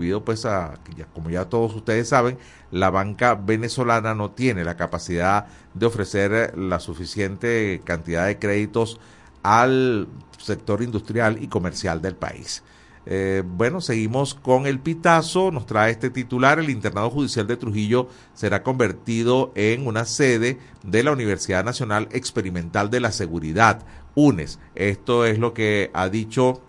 debido pues a, como ya todos ustedes saben, la banca venezolana no tiene la capacidad de ofrecer la suficiente cantidad de créditos al sector industrial y comercial del país. Eh, bueno, seguimos con el pitazo, nos trae este titular, el internado judicial de Trujillo será convertido en una sede de la Universidad Nacional Experimental de la Seguridad, UNES. Esto es lo que ha dicho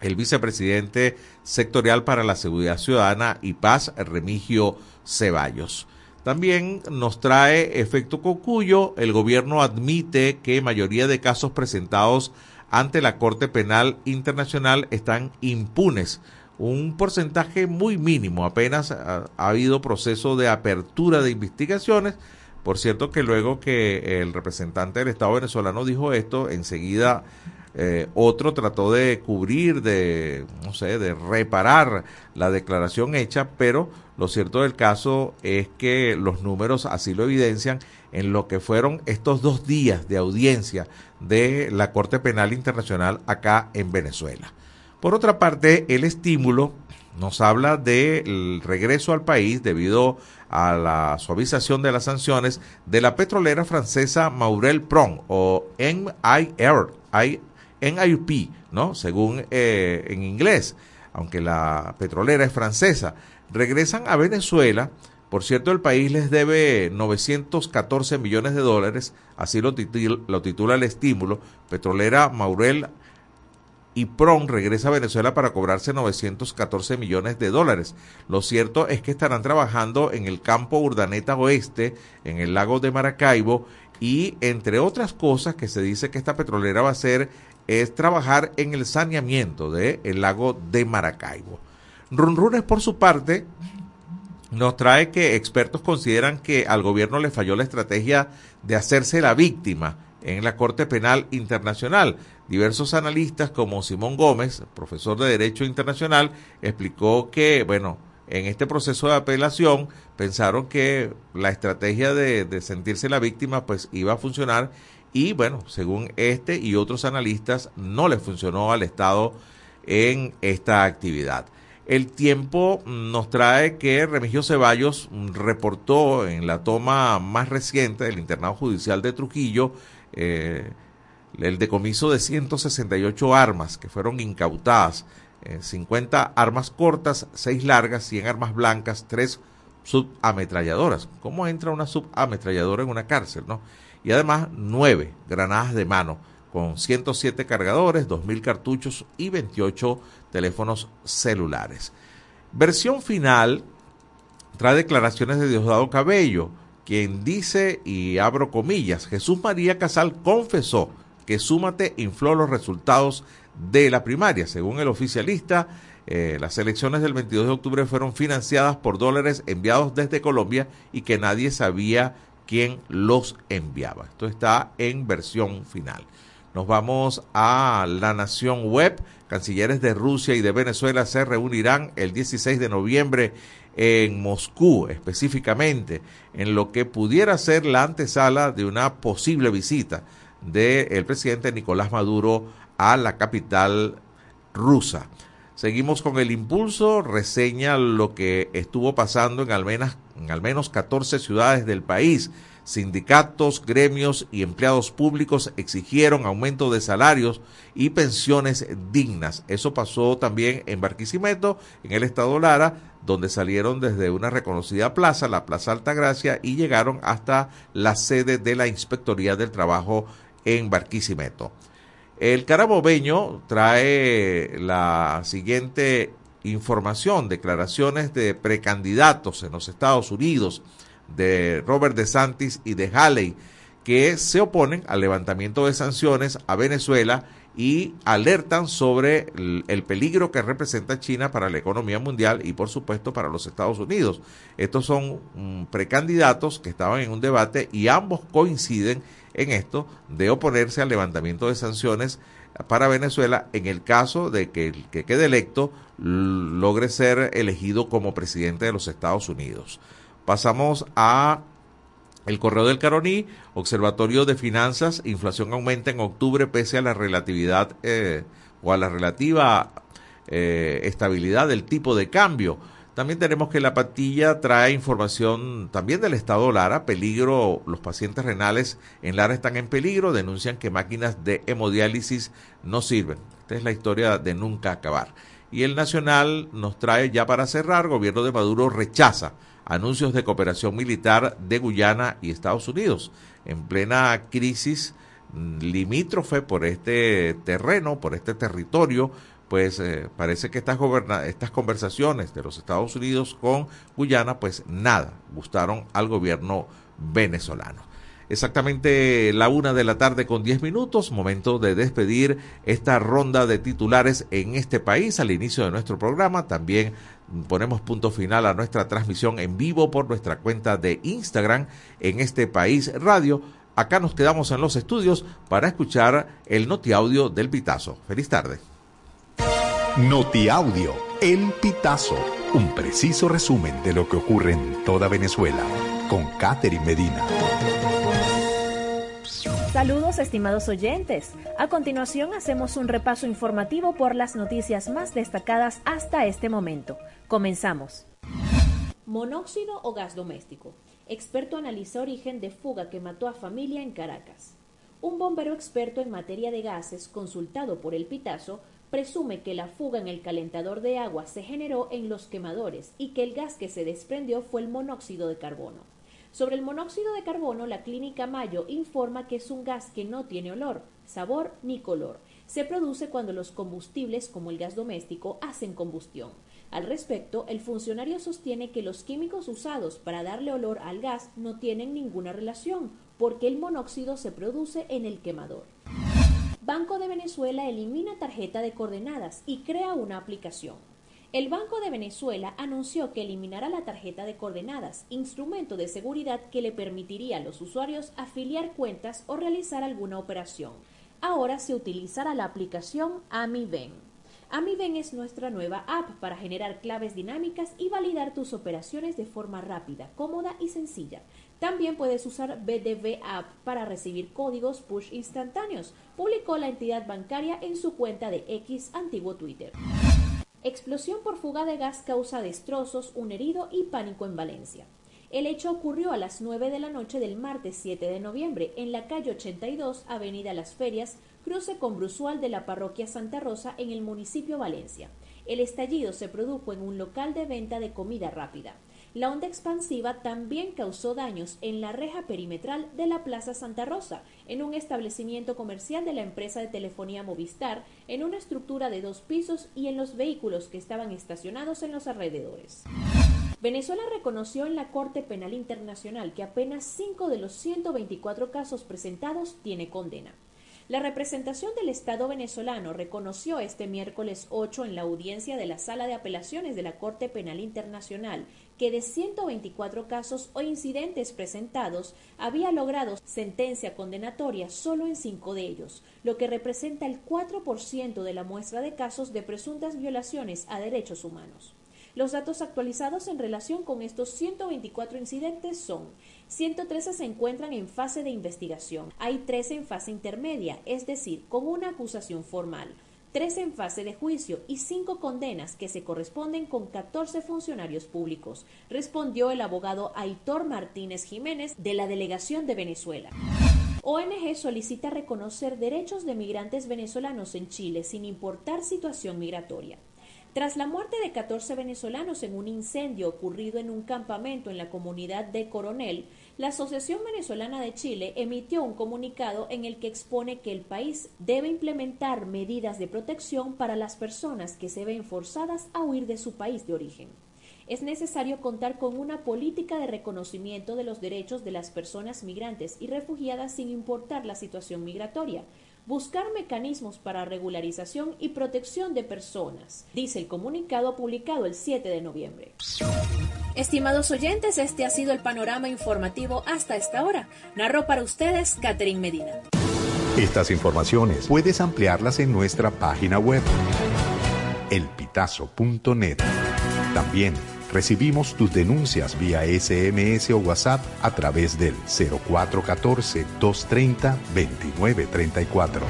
el vicepresidente sectorial para la Seguridad Ciudadana y Paz, Remigio Ceballos. También nos trae efecto Cocuyo. El gobierno admite que mayoría de casos presentados ante la Corte Penal Internacional están impunes. Un porcentaje muy mínimo. Apenas ha, ha habido proceso de apertura de investigaciones. Por cierto que luego que el representante del Estado venezolano dijo esto, enseguida eh, otro trató de cubrir, de, no sé, de reparar la declaración hecha, pero lo cierto del caso es que los números así lo evidencian en lo que fueron estos dos días de audiencia de la Corte Penal Internacional acá en Venezuela. Por otra parte, el estímulo nos habla del regreso al país debido a la suavización de las sanciones de la petrolera francesa Maurel Pron o MIR, en IUP, ¿no? Según eh, en inglés, aunque la petrolera es francesa. Regresan a Venezuela. Por cierto, el país les debe 914 millones de dólares, así lo, lo titula el estímulo. Petrolera Maurel y PRON regresa a Venezuela para cobrarse 914 millones de dólares. Lo cierto es que estarán trabajando en el campo Urdaneta Oeste, en el lago de Maracaibo, y entre otras cosas que se dice que esta petrolera va a ser es trabajar en el saneamiento del el lago de Maracaibo. Runrunes, por su parte, nos trae que expertos consideran que al gobierno le falló la estrategia de hacerse la víctima en la Corte Penal Internacional. Diversos analistas como Simón Gómez, profesor de Derecho Internacional, explicó que, bueno, en este proceso de apelación pensaron que la estrategia de, de sentirse la víctima pues iba a funcionar y bueno, según este y otros analistas, no le funcionó al Estado en esta actividad. El tiempo nos trae que Remigio Ceballos reportó en la toma más reciente del internado judicial de Trujillo eh, el decomiso de 168 armas que fueron incautadas, 50 eh, armas cortas, 6 largas, 100 armas blancas, 3 subametralladoras. ¿Cómo entra una subametralladora en una cárcel? no? Y además nueve granadas de mano con 107 cargadores, 2.000 cartuchos y 28 teléfonos celulares. Versión final trae declaraciones de Diosdado Cabello, quien dice, y abro comillas, Jesús María Casal confesó que Súmate infló los resultados de la primaria. Según el oficialista, eh, las elecciones del 22 de octubre fueron financiadas por dólares enviados desde Colombia y que nadie sabía quien los enviaba. Esto está en versión final. Nos vamos a la Nación Web. Cancilleres de Rusia y de Venezuela se reunirán el 16 de noviembre en Moscú, específicamente, en lo que pudiera ser la antesala de una posible visita del presidente Nicolás Maduro a la capital rusa. Seguimos con el impulso, reseña lo que estuvo pasando en al menos, en al menos 14 ciudades del país. Sindicatos, gremios y empleados públicos exigieron aumento de salarios y pensiones dignas. Eso pasó también en Barquisimeto, en el estado Lara, donde salieron desde una reconocida plaza, la Plaza Altagracia, y llegaron hasta la sede de la Inspectoría del Trabajo en Barquisimeto. El carabobeño trae la siguiente información, declaraciones de precandidatos en los Estados Unidos de Robert DeSantis y de Haley que se oponen al levantamiento de sanciones a Venezuela y alertan sobre el, peligro que representa China para la economía mundial y por supuesto para los Estados Unidos. Estos son mm, precandidatos que estaban en un debate y ambos coinciden en esto de oponerse al levantamiento de sanciones para Venezuela en el caso de que el que quede electo logre ser elegido como presidente de los Estados Unidos. Pasamos a el correo del Caroní, Observatorio de Finanzas, inflación aumenta en octubre pese a la relatividad eh, o a la relativa eh, estabilidad del tipo de cambio. También tenemos que la patilla trae información también del estado Lara, peligro, los pacientes renales en Lara están en peligro, denuncian que máquinas de hemodiálisis no sirven. Esta es la historia de nunca acabar. Y el Nacional nos trae ya para cerrar, gobierno de Maduro rechaza anuncios de cooperación militar de Guyana y Estados Unidos. En plena crisis mm, limítrofe por este terreno, por este territorio, pues eh, parece que estas, estas conversaciones de los Estados Unidos con Guyana, pues nada, gustaron al gobierno venezolano. Exactamente la una de la tarde con diez minutos, momento de despedir esta ronda de titulares en este país al inicio de nuestro programa. También ponemos punto final a nuestra transmisión en vivo por nuestra cuenta de Instagram en este país radio. Acá nos quedamos en los estudios para escuchar el noti audio del Pitazo. Feliz tarde. Notiaudio, El Pitazo, un preciso resumen de lo que ocurre en toda Venezuela, con Catherine Medina. Saludos estimados oyentes. A continuación hacemos un repaso informativo por las noticias más destacadas hasta este momento. Comenzamos. Monóxido o gas doméstico. Experto analiza origen de fuga que mató a familia en Caracas. Un bombero experto en materia de gases, consultado por el Pitazo, presume que la fuga en el calentador de agua se generó en los quemadores y que el gas que se desprendió fue el monóxido de carbono. Sobre el monóxido de carbono, la clínica Mayo informa que es un gas que no tiene olor, sabor ni color. Se produce cuando los combustibles, como el gas doméstico, hacen combustión. Al respecto, el funcionario sostiene que los químicos usados para darle olor al gas no tienen ninguna relación, porque el monóxido se produce en el quemador. Banco de Venezuela elimina tarjeta de coordenadas y crea una aplicación. El Banco de Venezuela anunció que eliminará la tarjeta de coordenadas, instrumento de seguridad que le permitiría a los usuarios afiliar cuentas o realizar alguna operación. Ahora se utilizará la aplicación AmiVen. AmiVen es nuestra nueva app para generar claves dinámicas y validar tus operaciones de forma rápida, cómoda y sencilla. También puedes usar BDV App para recibir códigos push instantáneos, publicó la entidad bancaria en su cuenta de X antiguo Twitter. Explosión por fuga de gas causa destrozos, un herido y pánico en Valencia. El hecho ocurrió a las 9 de la noche del martes 7 de noviembre en la calle 82, Avenida Las Ferias, cruce con Brusual de la parroquia Santa Rosa en el municipio Valencia. El estallido se produjo en un local de venta de comida rápida. La onda expansiva también causó daños en la reja perimetral de la Plaza Santa Rosa, en un establecimiento comercial de la empresa de telefonía Movistar, en una estructura de dos pisos y en los vehículos que estaban estacionados en los alrededores. Venezuela reconoció en la Corte Penal Internacional que apenas 5 de los 124 casos presentados tiene condena. La representación del Estado venezolano reconoció este miércoles 8 en la audiencia de la Sala de Apelaciones de la Corte Penal Internacional que de 124 casos o incidentes presentados había logrado sentencia condenatoria solo en cinco de ellos, lo que representa el 4% de la muestra de casos de presuntas violaciones a derechos humanos. Los datos actualizados en relación con estos 124 incidentes son 113 se encuentran en fase de investigación, hay 13 en fase intermedia, es decir, con una acusación formal, 13 en fase de juicio y 5 condenas que se corresponden con 14 funcionarios públicos, respondió el abogado Aitor Martínez Jiménez de la Delegación de Venezuela. ONG solicita reconocer derechos de migrantes venezolanos en Chile sin importar situación migratoria. Tras la muerte de 14 venezolanos en un incendio ocurrido en un campamento en la comunidad de Coronel, la Asociación Venezolana de Chile emitió un comunicado en el que expone que el país debe implementar medidas de protección para las personas que se ven forzadas a huir de su país de origen. Es necesario contar con una política de reconocimiento de los derechos de las personas migrantes y refugiadas sin importar la situación migratoria, buscar mecanismos para regularización y protección de personas, dice el comunicado publicado el 7 de noviembre. Estimados oyentes, este ha sido el panorama informativo hasta esta hora. Narró para ustedes Catherine Medina. Estas informaciones puedes ampliarlas en nuestra página web, elpitazo.net. También Recibimos tus denuncias vía SMS o WhatsApp a través del 0414-230-2934.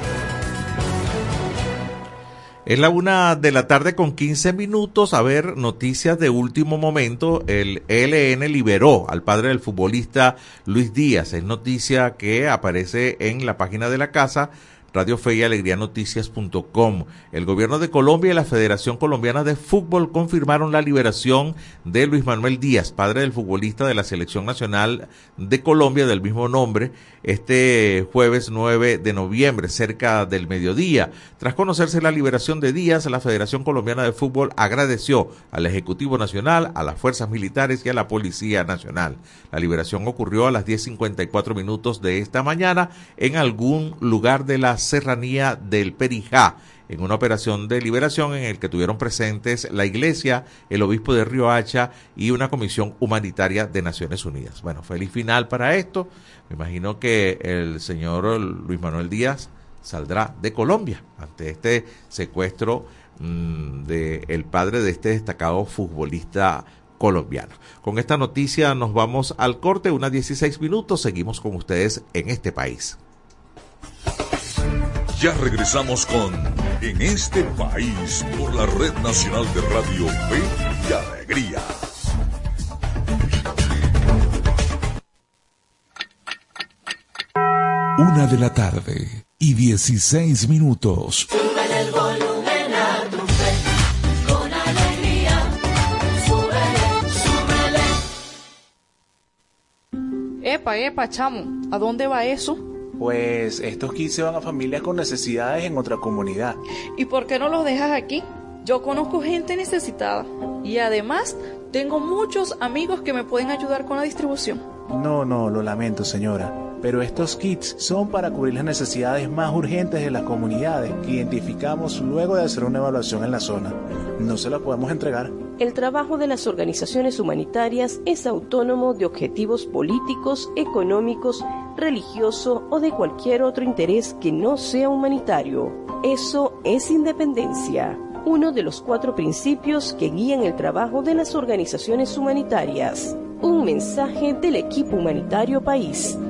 Es la una de la tarde con 15 minutos. A ver, noticias de último momento. El ELN liberó al padre del futbolista Luis Díaz. Es noticia que aparece en la página de la casa Radio Fe y Alegría Noticias.com. El gobierno de Colombia y la Federación Colombiana de Fútbol confirmaron la liberación de Luis Manuel Díaz, padre del futbolista de la Selección Nacional de Colombia del mismo nombre, este jueves 9 de noviembre, cerca del mediodía. Tras conocerse la liberación de Díaz, la Federación Colombiana de Fútbol agradeció al Ejecutivo Nacional, a las fuerzas militares y a la Policía Nacional. La liberación ocurrió a las 10.54 minutos de esta mañana en algún lugar de la serranía del Perijá en una operación de liberación en el que tuvieron presentes la Iglesia, el Obispo de Riohacha y una comisión humanitaria de Naciones Unidas. Bueno, feliz final para esto. Me imagino que el señor Luis Manuel Díaz saldrá de Colombia ante este secuestro mm, del padre de este destacado futbolista colombiano. Con esta noticia nos vamos al corte, unas 16 minutos, seguimos con ustedes en este país. Ya regresamos con En este país por la Red Nacional de Radio Fe y Alegría. Una de la tarde y 16 minutos. el volumen a tu fe, con alegría. Súbele, súbele. Epa, epa, chamo, ¿a dónde va eso? Pues estos kits se van a familias con necesidades en otra comunidad. ¿Y por qué no los dejas aquí? Yo conozco gente necesitada y además tengo muchos amigos que me pueden ayudar con la distribución. No, no, lo lamento señora, pero estos kits son para cubrir las necesidades más urgentes de las comunidades que identificamos luego de hacer una evaluación en la zona. No se la podemos entregar. El trabajo de las organizaciones humanitarias es autónomo de objetivos políticos, económicos, religioso o de cualquier otro interés que no sea humanitario. Eso es independencia, uno de los cuatro principios que guían el trabajo de las organizaciones humanitarias. Un mensaje del equipo humanitario país.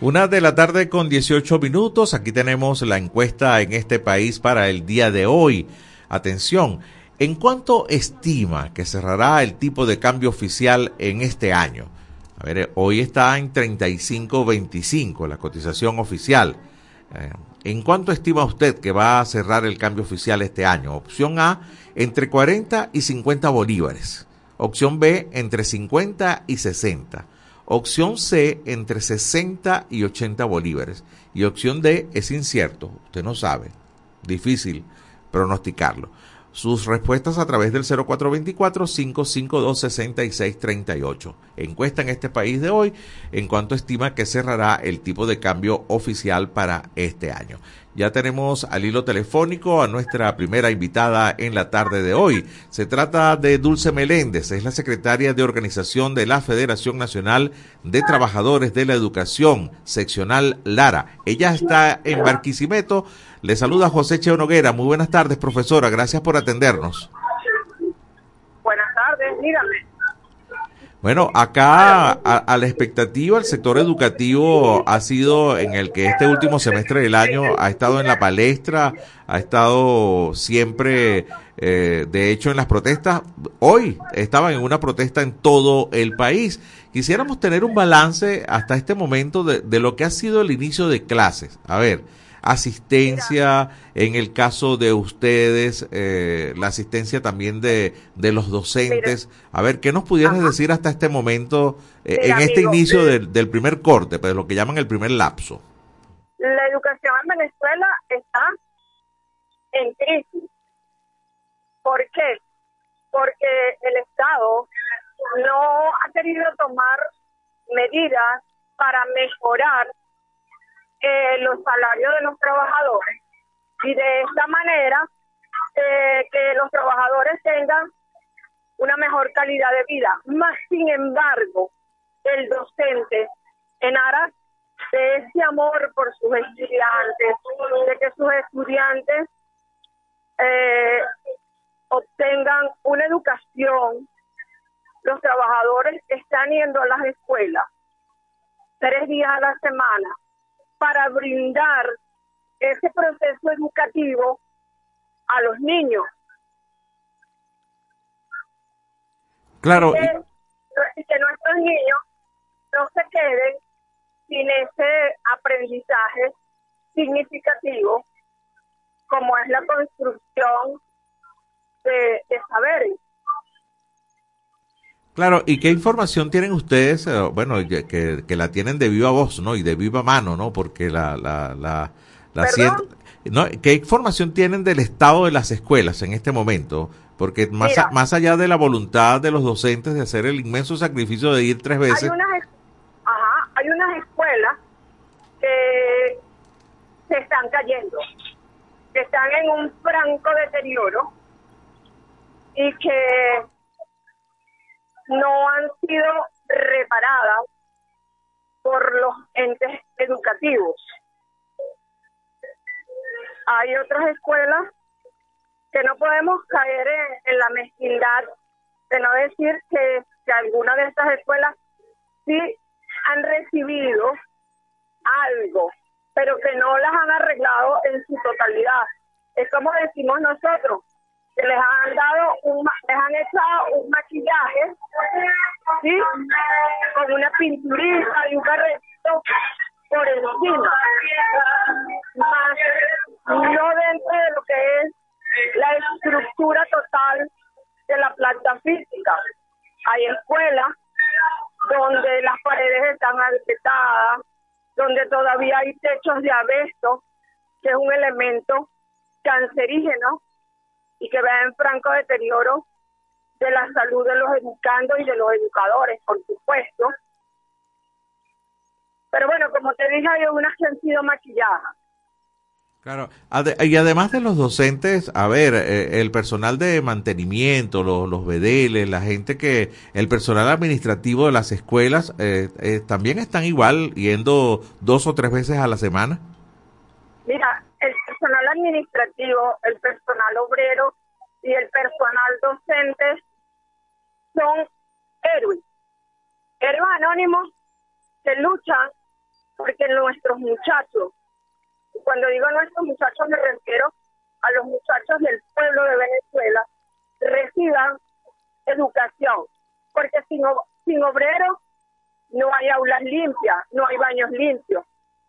Una de la tarde con 18 minutos. Aquí tenemos la encuesta en este país para el día de hoy. Atención, ¿en cuánto estima que cerrará el tipo de cambio oficial en este año? A ver, hoy está en 35.25 la cotización oficial. Eh, ¿En cuánto estima usted que va a cerrar el cambio oficial este año? Opción A, entre 40 y 50 bolívares. Opción B, entre 50 y 60. Opción C, entre 60 y 80 bolívares. Y opción D es incierto, usted no sabe. Difícil pronosticarlo. Sus respuestas a través del 0424-552-6638. Encuesta en este país de hoy en cuanto estima que cerrará el tipo de cambio oficial para este año. Ya tenemos al hilo telefónico a nuestra primera invitada en la tarde de hoy. Se trata de Dulce Meléndez, es la secretaria de organización de la Federación Nacional de Trabajadores de la Educación, seccional Lara. Ella está en Barquisimeto. Le saluda José Cheo Noguera. Muy buenas tardes, profesora. Gracias por atendernos. Buenas tardes, dígame. Bueno, acá a, a, la expectativa, el sector educativo ha sido en el que este último semestre del año ha estado en la palestra, ha estado siempre, eh, de hecho, en las protestas. Hoy estaban en una protesta en todo el país. Quisiéramos tener un balance hasta este momento de, de lo que ha sido el inicio de clases. A ver, asistencia, en el caso de ustedes, eh, la asistencia también de, de los docentes. a ver, ¿qué nos pudieras decir hasta este momento, eh, en este inicio del, del, primer corte, pues lo que llaman el primer lapso? La educación en Venezuela está en crisis. ¿Por qué? Porque el Estado no ha querido tomar medidas para mejorar eh, los salarios de los trabajadores y de esta manera eh, que los trabajadores tengan una mejor calidad de vida. Más sin embargo, el docente en aras de ese amor por sus estudiantes, de que sus estudiantes eh, obtengan una educación, los trabajadores están yendo a las escuelas tres días a la semana para brindar ese proceso educativo a los niños. Claro. Y que, nuestros niños no se queden sin ese aprendizaje significativo como es la construcción de, de saberes. Claro, ¿y qué información tienen ustedes? Eh, bueno, que, que, la tienen de viva voz, ¿no? Y de viva mano, ¿no? Porque la... la, la, la ¿no? ¿Qué información tienen del estado de las escuelas en este momento? Porque más, a, más allá de la voluntad de los docentes de hacer el inmenso sacrificio de ir tres veces... Hay unas, ajá, hay unas escuelas que se están cayendo, que están en un franco deterioro y que no han sido reparadas por los entes educativos. Hay otras escuelas que no podemos caer en, la mezquindad de no decir que, que algunas de estas escuelas sí han recibido algo, pero que no las han arreglado en su totalidad. Es como decimos nosotros, les han dado un, les han echado un maquillaje, ¿sí? Con una pinturita y un carretito por encima. Más no dentro de lo que es la estructura total de la planta física. Hay escuelas donde las paredes están agrietadas, donde todavía hay techos de abesto, que es un elemento cancerígeno y que vea en franco deterioro de la salud de los educandos y de los educadores, por supuesto. Pero bueno, como te dije, hay unas que han sido maquilladas. Claro, y además de los docentes, a ver, eh, el personal de mantenimiento, los, los bedeles, la gente que, el personal administrativo de las escuelas, eh, eh, también están igual yendo dos o tres veces a la semana. Mira, personal administrativo, el personal obrero y el personal docente son héroes, héroes anónimos que luchan porque nuestros muchachos, cuando digo nuestros muchachos me refiero a los muchachos del pueblo de Venezuela, reciban educación, porque sin, sin obreros no hay aulas limpias, no hay baños limpios,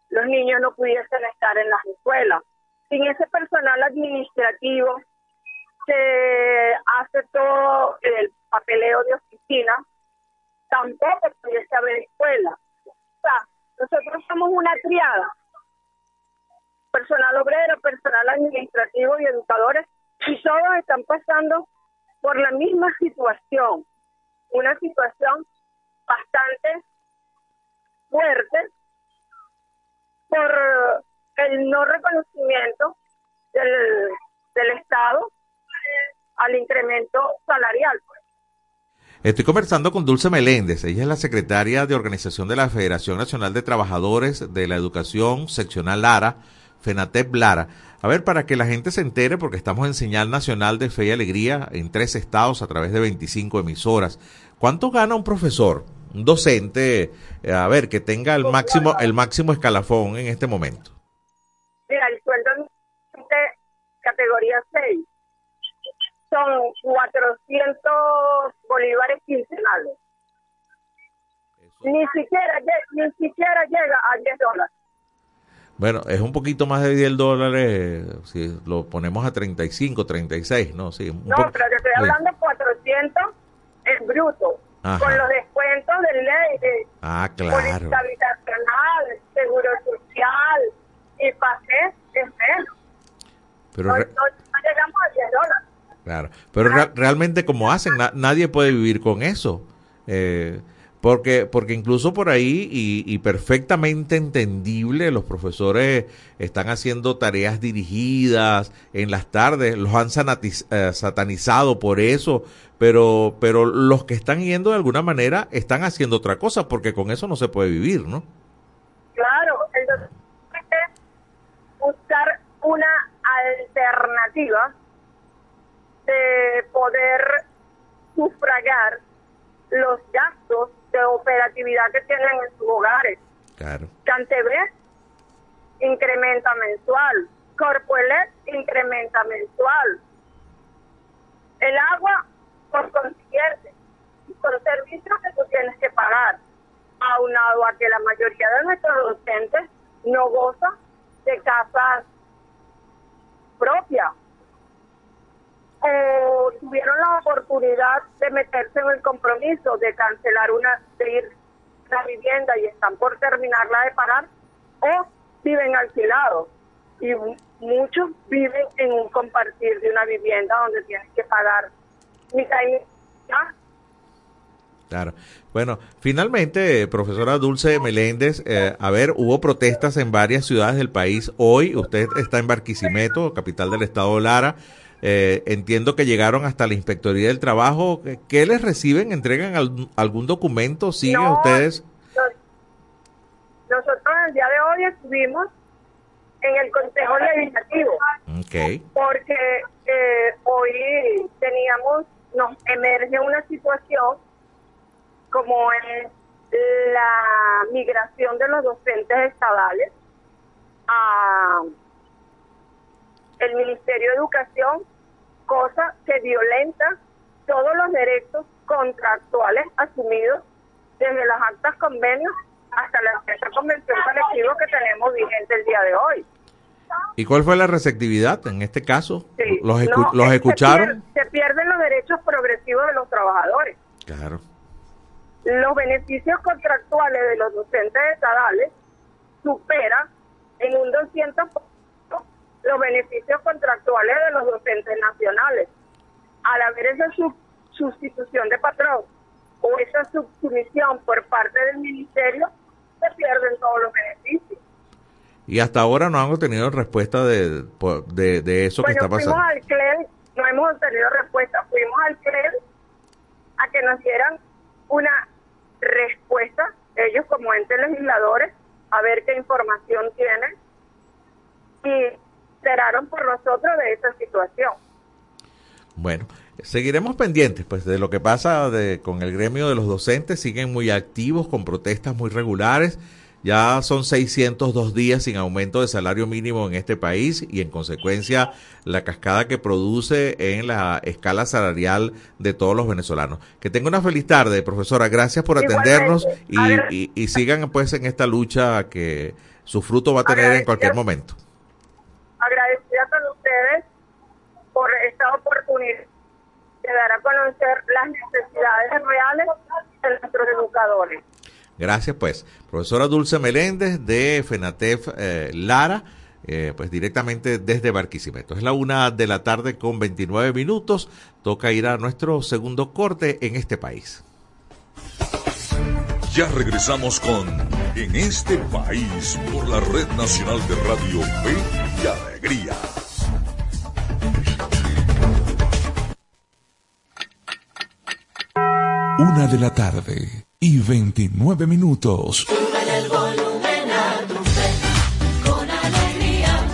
los niños no pudiesen estar en las escuelas. Sin ese personal administrativo que hace todo el papeleo de oficina, tampoco pudiese haber escuela. O sea, nosotros somos una triada, personal obrero, personal administrativo y educadores, y todos están pasando por la misma situación, una situación bastante fuerte por el no reconocimiento del, del Estado al incremento salarial. Estoy conversando con Dulce Meléndez, ella es la secretaria de organización de la Federación Nacional de Trabajadores de la Educación Seccional Lara, FENATEP Lara. A ver, para que la gente se entere, porque estamos en señal nacional de fe y alegría en tres estados a través de 25 emisoras. ¿Cuánto gana un profesor, un docente, eh, a ver, que tenga el máximo, el máximo escalafón en este momento? Categoría 6 son 400 bolívares quincenales. Ni siquiera, ni siquiera llega a 10 dólares. Bueno, es un poquito más de 10 dólares si lo ponemos a 35, 36, ¿no? Sí, un No, pero te estoy hablando 400 en bruto, Ajá. con los descuentos de ley, de Ah, claro. habitacional, seguro social y pasé es menos. Pero No, re- no- no llegamos a 10 dólares. Claro, pero re- realmente como hacen, Na- nadie puede vivir con eso. Eh, porque, porque incluso por ahí, y, y perfectamente entendible, los profesores están haciendo tareas dirigidas en las tardes, los han eh, satanizado por eso, pero, pero los que están yendo de alguna manera están haciendo otra cosa, porque con eso no se puede vivir, ¿no? Claro, entonces buscar una alternativa de poder sufragar los gastos de operatividad que tienen en sus hogares. Claro. Incrementa mensual, Corpoelet incrementa mensual. El agua, por consiguiente, son servicios que tú tienes que pagar, aunado a que la mayoría de nuestros docentes no goza de casas propias o tuvieron la oportunidad de meterse en el compromiso de cancelar una, de ir a la vivienda y están por terminarla de pagar, o viven alquilados. Y mu- muchos viven en un compartir de una vivienda donde tienes que pagar mitad y. Claro. Bueno, finalmente, profesora Dulce Meléndez, eh, a ver, hubo protestas en varias ciudades del país. Hoy usted está en Barquisimeto, capital del estado Lara. Eh, entiendo que llegaron hasta la Inspectoría del Trabajo. ¿Qué- ¿Qué les reciben? ¿Entregan al- algún documento? ¿Siguen No, ustedes? nos- Nosotros el día de hoy estuvimos en el Consejo Legislativo Ok. porque eh, hoy teníamos, nos emerge una situación como es la migración de los docentes estadales a el Ministerio de Educación, cosa que violenta todos los derechos contractuales asumidos desde las actas convenios hasta la convención colectiva que tenemos vigente el día de hoy. ¿Y cuál fue la receptividad en este caso? Sí, ¿Los, escu- no, los es- se escucharon? pier- Se pierden los derechos progresivos de los trabajadores. Claro. Los beneficios contractuales de los docentes estadales superan en un 200% los beneficios contractuales de los docentes nacionales. Al haber esa sub- sustitución de patrón o esa subsumisión por parte del ministerio, se pierden todos los beneficios. Y hasta ahora no han obtenido respuesta de, de, de eso que está pasando. fuimos al CLEL, no hemos obtenido respuesta, fuimos al CLEL a que nos dieran una respuesta, ellos como entes legisladores, a ver qué información tienen y esperaron por nosotros de esa situación. Bueno, seguiremos pendientes pues de lo que pasa de, con el gremio de los docentes, siguen muy activos con protestas muy regulares. Ya son 602 días sin aumento de salario mínimo en este país y en consecuencia la cascada que produce en la escala salarial de todos los venezolanos. Que tenga una feliz tarde, profesora. Gracias por atendernos y sigan pues en esta lucha que su fruto va a tener en cualquier momento. Agradecida con ustedes por esta oportunidad de dar a conocer las necesidades reales de nuestros educadores. Gracias, pues. Profesora Dulce Meléndez de FENATEF eh, Lara, eh, pues directamente desde Barquisimeto. Es la una de la tarde con 29 minutos. Toca ir a nuestro segundo corte en este país. Ya regresamos con En este país por la Red Nacional de Radio Fe y Alegría. Una de la tarde y 29 minutos. Súbele el volumen a tu fe, con alegría.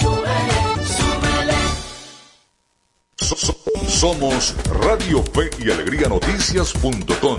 Súbele, súbele. So- so- Somos Radio Fe y Alegría Noticias.com.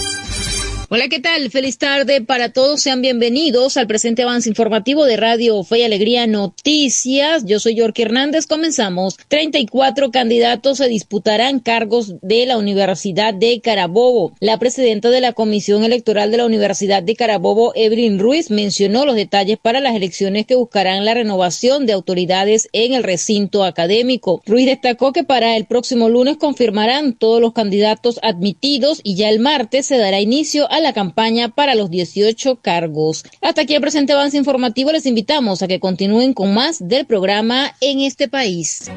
Hola, ¿qué tal? Feliz tarde para todos. Sean bienvenidos al presente avance informativo de Radio Fe y Alegría Noticias. Yo soy York Hernández. Comenzamos. 34 candidatos se disputarán cargos de la Universidad de Carabobo. La presidenta de la Comisión Electoral de la Universidad de Carabobo, Evelyn Ruiz, mencionó los detalles para las elecciones que buscarán la renovación de autoridades en el recinto académico. Ruiz destacó que para el próximo lunes confirmarán todos los candidatos admitidos y ya el martes se dará inicio a la campaña para los 18 cargos. Hasta aquí el presente avance informativo. Les invitamos a que continúen con más del programa en este país.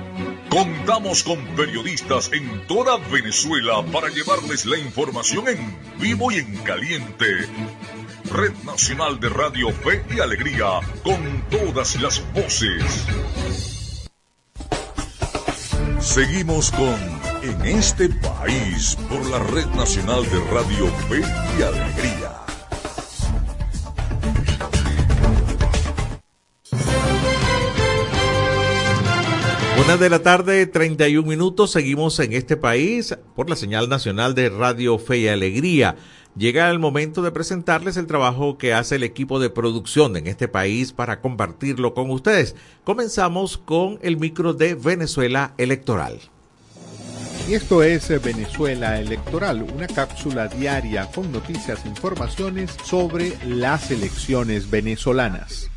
Contamos con periodistas en toda Venezuela para llevarles la información en vivo y en caliente. Red Nacional de Radio Fe y Alegría, con todas las voces. Seguimos con En este país por la Red Nacional de Radio Fe y Alegría. Una de la tarde, 31 minutos. Seguimos en este país por la señal nacional de Radio Fe y Alegría. Llega el momento de presentarles el trabajo que hace el equipo de producción en este país para compartirlo con ustedes. Comenzamos con el micro de Venezuela Electoral. Y esto es Venezuela Electoral, una cápsula diaria con noticias e informaciones sobre las elecciones venezolanas.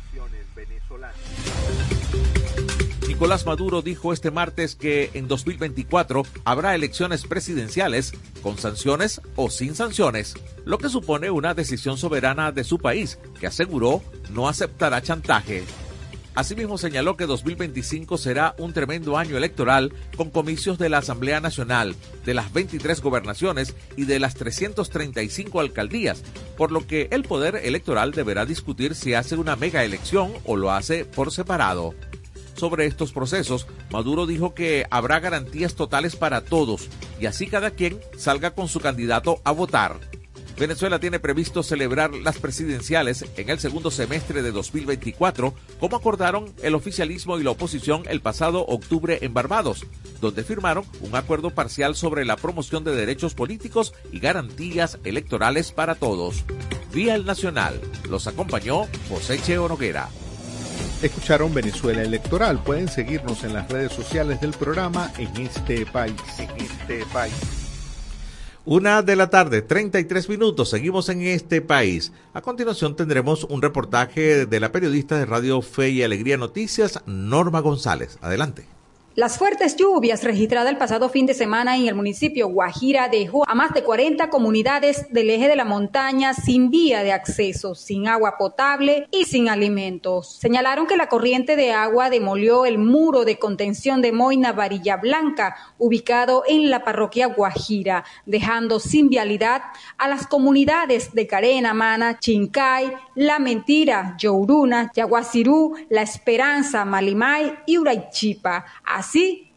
Nicolás Maduro dijo este martes que en 2024 habrá elecciones presidenciales con sanciones o sin sanciones, lo que supone una decisión soberana de su país, que aseguró no aceptará chantaje. Asimismo señaló que 2025 será un tremendo año electoral con comicios de la Asamblea Nacional, de las 23 gobernaciones y de las 335 alcaldías, por lo que el poder electoral deberá discutir si hace una mega elección o lo hace por separado. Sobre estos procesos, Maduro dijo que habrá garantías totales para todos y así cada quien salga con su candidato a votar. Venezuela tiene previsto celebrar las presidenciales en el segundo semestre de 2024, como acordaron el oficialismo y la oposición el pasado octubre en Barbados, donde firmaron un acuerdo parcial sobre la promoción de derechos políticos y garantías electorales para todos. Vía el Nacional los acompañó José Cheo Noguera. Escucharon Venezuela Electoral. Pueden seguirnos en las redes sociales del programa en este país. En este país. Una de la tarde, 33 minutos, seguimos en este país. A continuación tendremos un reportaje de la periodista de Radio Fe y Alegría Noticias, Norma González. Adelante. Las fuertes lluvias registradas el pasado fin de semana en el municipio Guajira dejó a más de 40 comunidades del eje de la montaña sin vía de acceso, sin agua potable y sin alimentos. Señalaron que la corriente de agua demolió el muro de contención de Moina Varilla Blanca, ubicado en la parroquia Guajira, dejando sin vialidad a las comunidades de Carena, Mana, Chincay, La Mentira, Youruna, Yaguacirú, La Esperanza, Malimay y Uraichipa.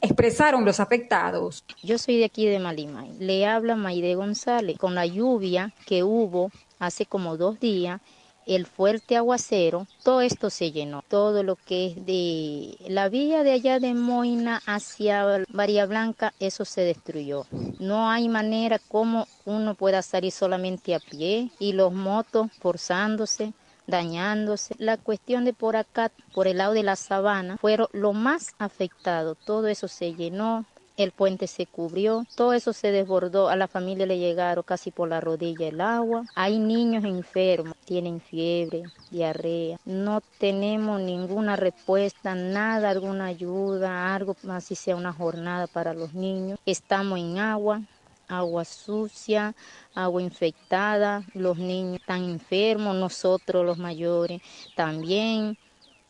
Expresaron los afectados. Yo soy de aquí de Malimay. Le habla Maide González. Con la lluvia que hubo hace como dos días, el fuerte aguacero, todo esto se llenó. Todo lo que es de la vía de allá de Moina hacia María Blanca, eso se destruyó. No hay manera como uno pueda salir solamente a pie y los motos forzándose dañándose. La cuestión de por acá, por el lado de la sabana, fueron lo más afectado. Todo eso se llenó, el puente se cubrió, todo eso se desbordó, a la familia le llegaron casi por la rodilla el agua. Hay niños enfermos, tienen fiebre, diarrea. No tenemos ninguna respuesta, nada, alguna ayuda, algo, así sea una jornada para los niños. Estamos en agua, agua sucia, agua infectada, los niños están enfermos, nosotros los mayores también.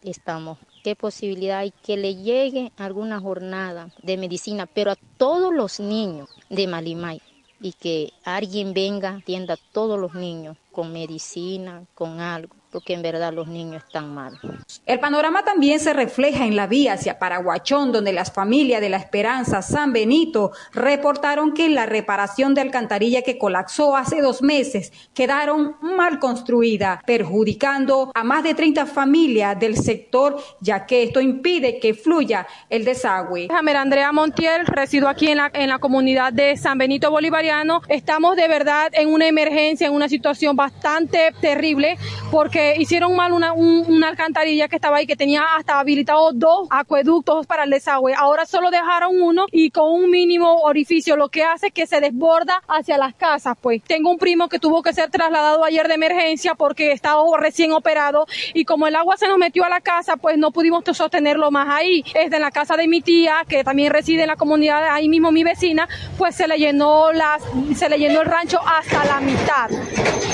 estamos. ¿Qué posibilidad hay que le llegue alguna jornada de medicina, pero a todos los niños de Malimay? Y que alguien venga, atienda a todos los niños con medicina, con algo porque en verdad los niños están mal. El panorama también se refleja en la vía hacia Paraguachón, donde las familias de la Esperanza San Benito reportaron que la reparación de alcantarilla que colapsó hace dos meses quedaron mal construida, perjudicando a más de 30 familias del sector, ya que esto impide que fluya el desagüe. Déjame, Andrea Montiel, resido aquí en la, en la comunidad de San Benito Bolivariano. Estamos de verdad en una emergencia, en una situación bastante terrible, porque hicieron mal una, alcantarilla que estaba ahí que tenía hasta habilitado dos acueductos para el desagüe. Ahora solo dejaron uno y con un mínimo orificio, lo que hace que se desborda hacia las casas. Pues tengo un primo que tuvo que ser trasladado ayer de emergencia porque estaba recién operado y como el agua se nos metió a la casa, pues no pudimos sostenerlo más ahí. Es de la casa de mi tía, que también reside en la comunidad, ahí mismo mi vecina, pues se le llenó las, se le llenó el rancho hasta la mitad.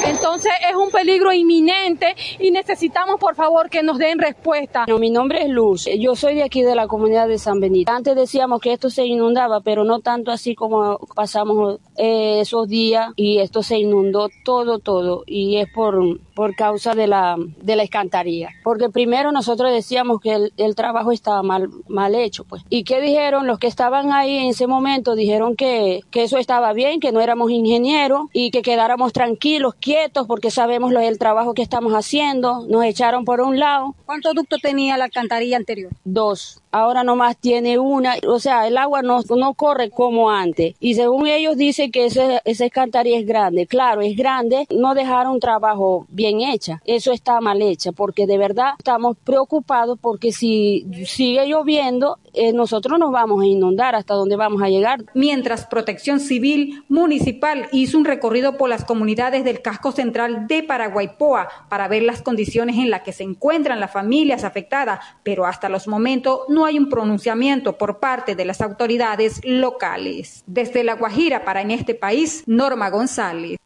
Entonces es un peligro inminente y necesitamos por favor que nos den respuesta. mi nombre es Luz, yo soy de aquí de la comunidad de San Benito. Antes decíamos que esto se inundaba, pero no tanto así como pasamos eh, esos días y esto se inundó todo, todo y es por, por causa de la, de la escantaría. Porque primero nosotros decíamos que el, el trabajo estaba mal, mal hecho, pues. ¿Y qué dijeron? Los que estaban ahí en ese momento dijeron que, que eso estaba bien, que no éramos ingenieros y que quedáramos tranquilos, quietos, porque sabemos lo, el trabajo que estamos haciendo haciendo, nos echaron por un lado. ¿Cuántos ductos tenía la alcantarilla anterior? Dos. Ahora nomás tiene una, o sea, el agua no, no corre como antes. Y según ellos dicen que ese, esa alcantarilla es grande. Claro, es grande, no dejaron un trabajo bien hecha. Eso está mal hecha, porque de verdad estamos preocupados porque si sigue lloviendo, eh, nosotros nos vamos a inundar hasta donde vamos a llegar. Mientras Protección Civil Municipal hizo un recorrido por las comunidades del casco central de Paraguaypoa para ver las condiciones en las que se encuentran las familias afectadas, pero hasta los momentos no hay un pronunciamiento por parte de las autoridades locales. Desde La Guajira para en este país, Norma González.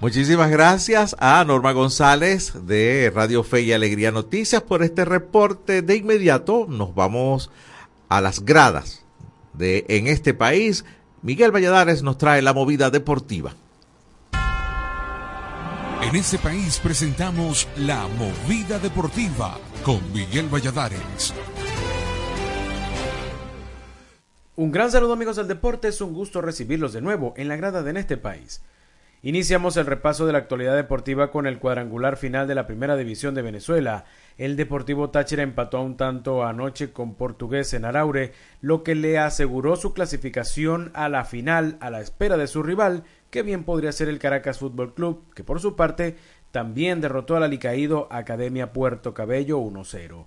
Muchísimas gracias a Norma González de Radio Fe y Alegría Noticias por este reporte. De inmediato nos vamos a las gradas de en este país. Miguel Valladares nos trae la movida deportiva. En este país presentamos la movida deportiva con Miguel Valladares. Un gran saludo amigos del deporte, es un gusto recibirlos de nuevo en la grada de en este país. Iniciamos el repaso de la actualidad deportiva con el cuadrangular final de la Primera División de Venezuela. El Deportivo Táchira empató a un tanto anoche con Portugués en Araure, lo que le aseguró su clasificación a la final a la espera de su rival, que bien podría ser el Caracas Fútbol Club, que por su parte también derrotó al alicaído Academia Puerto Cabello 1-0.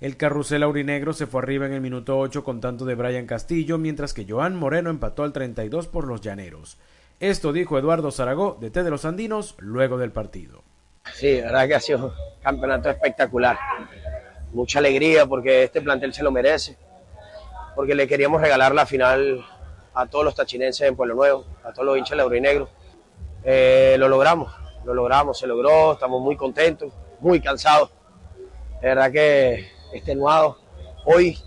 El carrusel aurinegro se fue arriba en el minuto 8 con tanto de Brian Castillo, mientras que Joan Moreno empató al 32 por los llaneros. Esto dijo Eduardo Zaragó de T de los Andinos luego del partido. Sí, la verdad que ha sido un campeonato espectacular. Mucha alegría porque este plantel se lo merece. Porque le queríamos regalar la final a todos los tachinenses en Pueblo Nuevo, a todos los hinchas de Aurinegro. Eh, lo logramos, lo logramos, se logró, estamos muy contentos, muy cansados. De verdad que extenuados. Hoy,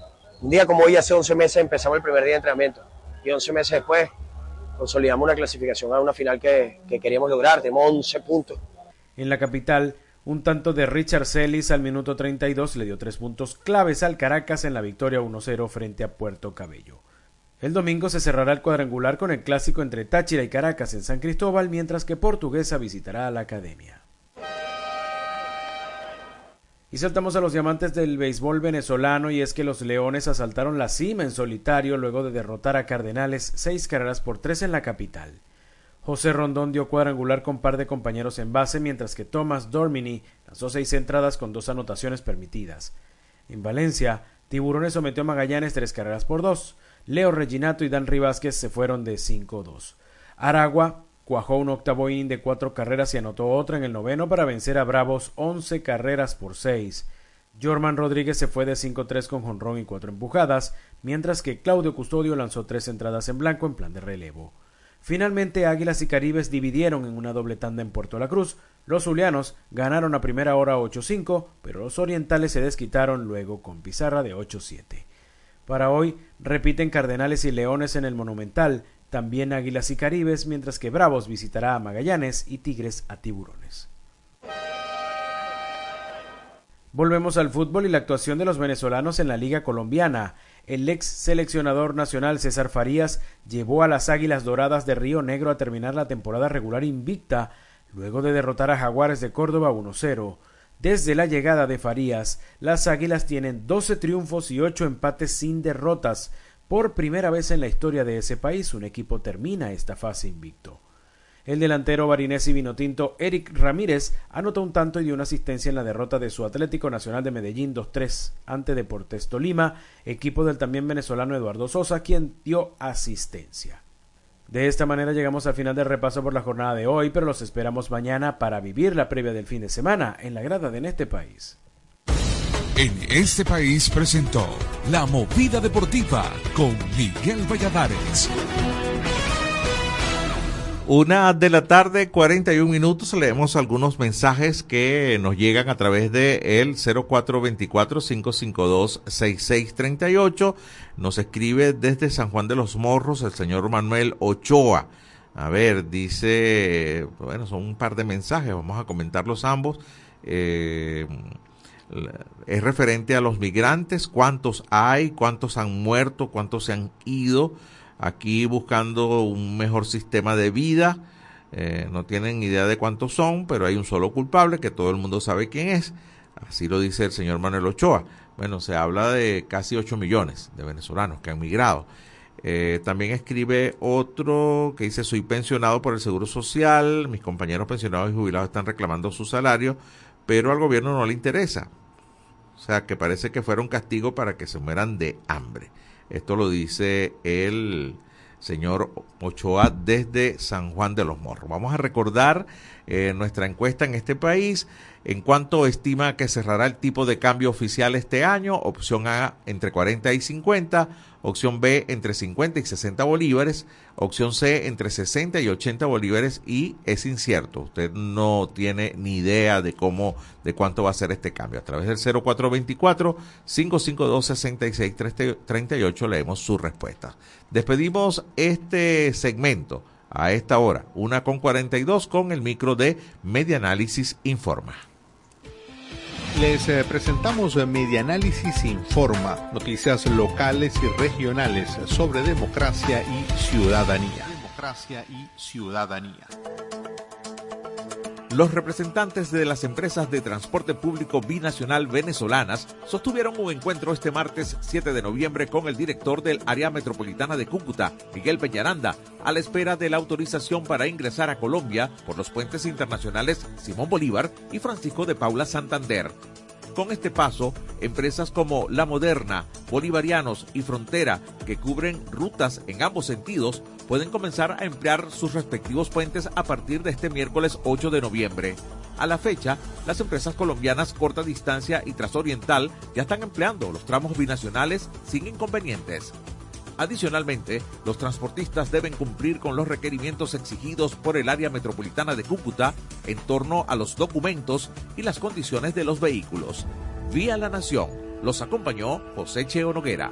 un día como hoy, hace 11 meses empezamos el primer día de entrenamiento. Y 11 meses después consolidamos una clasificación a una final que, que queríamos lograr, tenemos 11 puntos. En la capital, un tanto de Richard Celis al minuto 32 le dio tres puntos claves al Caracas en la victoria 1-0 frente a Puerto Cabello. El domingo se cerrará el cuadrangular con el clásico entre Táchira y Caracas en San Cristóbal, mientras que Portuguesa visitará a la academia. Y saltamos a los diamantes del béisbol venezolano y es que los Leones asaltaron la cima en solitario luego de derrotar a Cardenales seis carreras por tres en la capital. José Rondón dio cuadrangular con par de compañeros en base, mientras que Thomas Dormini lanzó seis entradas con dos anotaciones permitidas. En Valencia, Tiburones sometió a Magallanes tres carreras por dos. Leo Reginato y Dan Rivásquez se fueron de 5-2. Aragua cuajó un octavo inning de cuatro carreras y anotó otra en el noveno para vencer a Bravos once carreras por seis. Jorman Rodríguez se fue de 5-3 con jonrón y cuatro empujadas, mientras que Claudio Custodio lanzó tres entradas en blanco en plan de relevo. Finalmente, Águilas y Caribes dividieron en una doble tanda en Puerto La Cruz. Los zulianos ganaron a primera hora 8-5, pero los orientales se desquitaron luego con pizarra de 8-7. Para hoy repiten Cardenales y Leones en el Monumental, también Águilas y Caribes, mientras que Bravos visitará a Magallanes y Tigres a Tiburones. Volvemos al fútbol y la actuación de los venezolanos en la Liga Colombiana. El ex seleccionador nacional César Farías llevó a las Águilas Doradas de Río Negro a terminar la temporada regular invicta, luego de derrotar a Jaguares de Córdoba 1-0. Desde la llegada de Farías, las Águilas tienen 12 triunfos y 8 empates sin derrotas. Por primera vez en la historia de ese país, un equipo termina esta fase invicto. El delantero barinés y vinotinto Eric Ramírez anotó un tanto y dio una asistencia en la derrota de su Atlético Nacional de Medellín 2-3 ante Deportes Tolima, equipo del también venezolano Eduardo Sosa, quien dio asistencia. De esta manera llegamos al final del repaso por la jornada de hoy, pero los esperamos mañana para vivir la previa del fin de semana en la grada de En este país. En este país presentó La Movida Deportiva con Miguel Valladares. Una de la tarde, 41 minutos, leemos algunos mensajes que nos llegan a través de el 0424-552-6638. Nos escribe desde San Juan de los Morros el señor Manuel Ochoa. A ver, dice, bueno, son un par de mensajes, vamos a comentarlos ambos. Eh, es referente a los migrantes, cuántos hay, cuántos han muerto, cuántos se han ido aquí buscando un mejor sistema de vida. Eh, no tienen idea de cuántos son, pero hay un solo culpable que todo el mundo sabe quién es. Así lo dice el señor Manuel Ochoa. Bueno, se habla de casi 8 millones de venezolanos que han migrado. Eh, también escribe otro que dice, soy pensionado por el Seguro Social, mis compañeros pensionados y jubilados están reclamando su salario, pero al gobierno no le interesa. O sea, que parece que fuera un castigo para que se mueran de hambre. Esto lo dice el señor Ochoa desde San Juan de los Morros. Vamos a recordar eh, nuestra encuesta en este país. En cuanto estima que cerrará el tipo de cambio oficial este año, opción A entre 40 y 50, opción B entre 50 y 60 bolívares, opción C entre 60 y 80 bolívares y es incierto. Usted no tiene ni idea de cómo, de cuánto va a ser este cambio. A través del 0424 552 6638 leemos su respuesta. Despedimos este segmento a esta hora, una con 42 con el micro de Media Análisis Informa. Les eh, presentamos Media Análisis Informa, noticias locales y regionales sobre democracia y ciudadanía. Democracia y ciudadanía. Los representantes de las empresas de transporte público binacional venezolanas sostuvieron un encuentro este martes 7 de noviembre con el director del área metropolitana de Cúcuta, Miguel Peñaranda, a la espera de la autorización para ingresar a Colombia por los puentes internacionales Simón Bolívar y Francisco de Paula Santander. Con este paso, empresas como La Moderna, Bolivarianos y Frontera, que cubren rutas en ambos sentidos, pueden comenzar a emplear sus respectivos puentes a partir de este miércoles 8 de noviembre. A la fecha, las empresas colombianas Corta Distancia y Trasoriental ya están empleando los tramos binacionales sin inconvenientes. Adicionalmente, los transportistas deben cumplir con los requerimientos exigidos por el área metropolitana de Cúcuta en torno a los documentos y las condiciones de los vehículos. Vía La Nación, los acompañó José Cheo Noguera.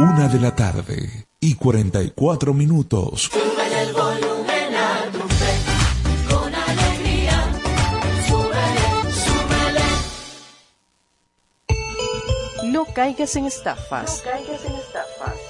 Una de la tarde y 44 minutos. Súbele el volumen a tu fe, con alegría. Súbele, súbele. No caigas en estafas. No caigas en estafas.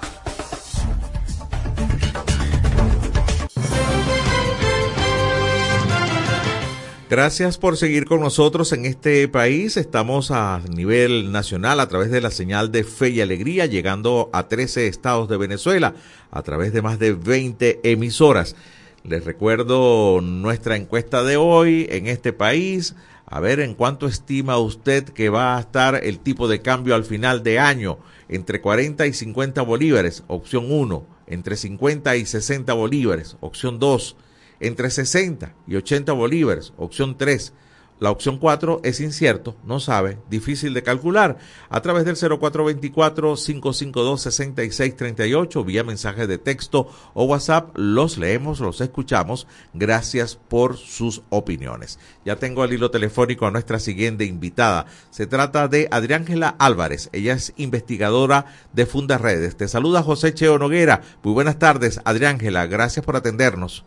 Gracias por seguir con nosotros en este país. Estamos a nivel nacional a través de la señal de Fe y Alegría, llegando a 13 estados de Venezuela a través de más de 20 emisoras. Les recuerdo nuestra encuesta de hoy en este país. A ver en cuánto estima usted que va a estar el tipo de cambio al final de año. Entre 40 y 50 bolívares, opción 1. Entre 50 y 60 bolívares, opción 2 entre 60 y 80 bolívares, opción 3. La opción 4 es incierto, no sabe, difícil de calcular. A través del 0424-552-6638, vía mensaje de texto o WhatsApp, los leemos, los escuchamos. Gracias por sus opiniones. Ya tengo el hilo telefónico a nuestra siguiente invitada. Se trata de Adriángela Álvarez. Ella es investigadora de Fundas Redes. Te saluda José Cheo Noguera. Muy buenas tardes, Adriángela. Gracias por atendernos.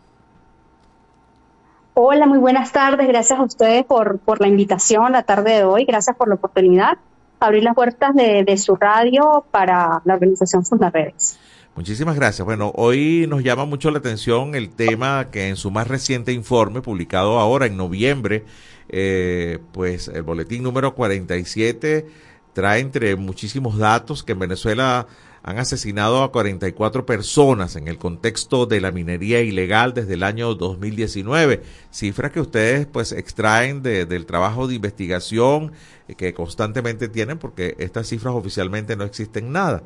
Hola, muy buenas tardes. Gracias a ustedes por, por la invitación la tarde de hoy. Gracias por la oportunidad. Abrir las puertas de, de su radio para la organización Fundaredes. Muchísimas gracias. Bueno, hoy nos llama mucho la atención el tema que en su más reciente informe, publicado ahora en noviembre, eh, pues el boletín número 47 trae entre muchísimos datos que en Venezuela han asesinado a 44 personas en el contexto de la minería ilegal desde el año 2019, cifras que ustedes pues extraen de, del trabajo de investigación que constantemente tienen porque estas cifras oficialmente no existen nada.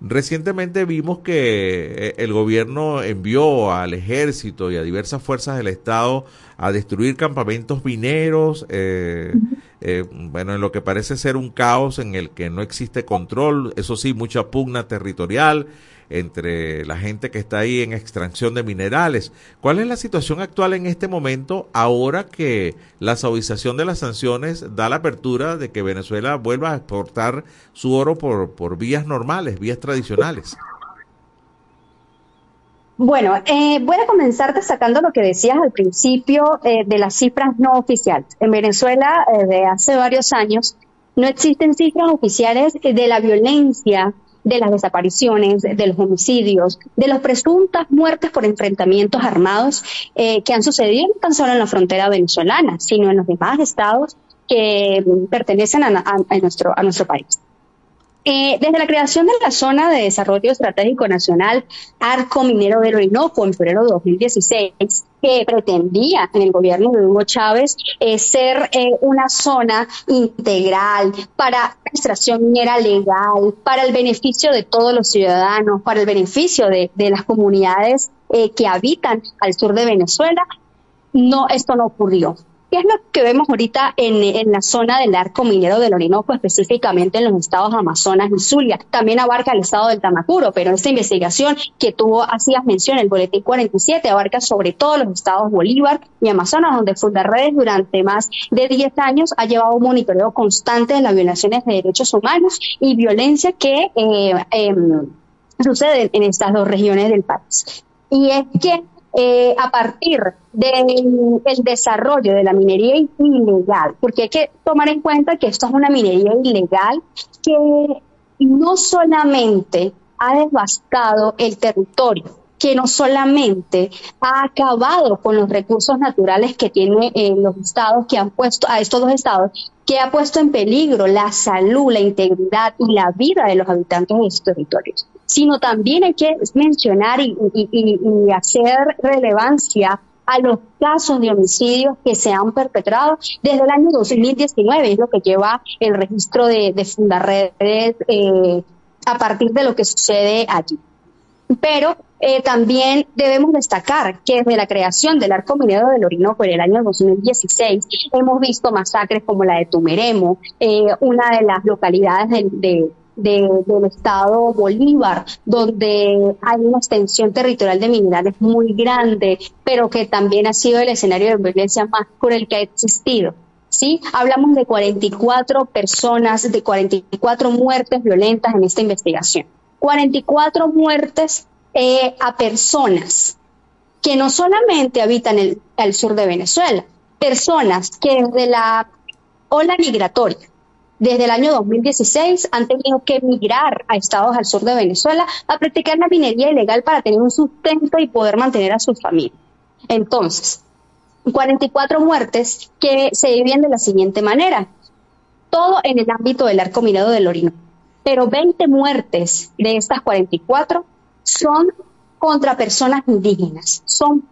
Recientemente vimos que eh, el gobierno envió al ejército y a diversas fuerzas del Estado a destruir campamentos mineros, eh, eh, bueno, en lo que parece ser un caos en el que no existe control, eso sí, mucha pugna territorial entre la gente que está ahí en extracción de minerales. ¿Cuál es la situación actual en este momento ahora que la suavización de las sanciones da la apertura de que Venezuela vuelva a exportar su oro por, por vías normales, vías tradicionales? Bueno, eh, voy a comenzar destacando lo que decías al principio eh, de las cifras no oficiales. En Venezuela, eh, de hace varios años, no existen cifras oficiales de la violencia de las desapariciones, de los homicidios, de las presuntas muertes por enfrentamientos armados eh, que han sucedido no tan solo en la frontera venezolana, sino en los demás estados que pertenecen a, nuestro, a nuestro país. Eh, desde la creación de la Zona de Desarrollo Estratégico Nacional Arco Minero del Orinoco en febrero de 2016, que pretendía en el gobierno de Hugo Chávez eh, ser eh, una zona integral para extracción minera legal, para el beneficio de todos los ciudadanos, para el beneficio de, de las comunidades que habitan al sur de Venezuela, no, esto no ocurrió. ¿Qué es lo que vemos ahorita en, la zona del arco minero del Orinoco, específicamente en los estados Amazonas y Zulia? También abarca el estado del Tamacuro, pero esta investigación que tuvo, hacías mención, el boletín 47, abarca sobre todo los estados Bolívar y Amazonas, donde Fundaredes durante más de 10 años ha llevado un monitoreo constante de las violaciones de derechos humanos y violencia que eh, em, suceden en estas dos regiones del país. Y es que eh, a partir del desarrollo de la minería ilegal, porque hay que tomar en cuenta que esto es una minería ilegal que no solamente ha devastado el territorio, que no solamente ha acabado con los recursos naturales que tienen eh, los estados que han puesto a estos dos estados, que ha puesto en peligro la salud, la integridad y la vida de los habitantes de estos territorios, sino también hay que mencionar y, hacer relevancia a los casos de homicidios que se han perpetrado desde el año 2019, es lo que lleva el registro de, de Fundarredes eh, a partir de lo que sucede allí. Pero eh, también debemos destacar que desde la creación del arco minero del Orinoco en el año 2016 hemos visto masacres como la de Tumeremo, eh, una de las localidades de, de del estado Bolívar, donde hay una extensión territorial de minerales muy grande, pero que también ha sido el escenario de violencia más cruel que ha existido. ¿sí? Hablamos de 44 personas, de 44 muertes violentas en esta investigación. 44 muertes eh, a personas que no solamente habitan el, el sur de Venezuela, personas que desde la ola migratoria desde el año 2016 han tenido que emigrar a estados al sur de Venezuela a practicar la minería ilegal para tener un sustento y poder mantener a sus familias. Entonces, 44 muertes que se dividen de la siguiente manera. Todo en el ámbito del arco minado del Orinoco. Pero 20 muertes de estas 44 son contra personas indígenas. Son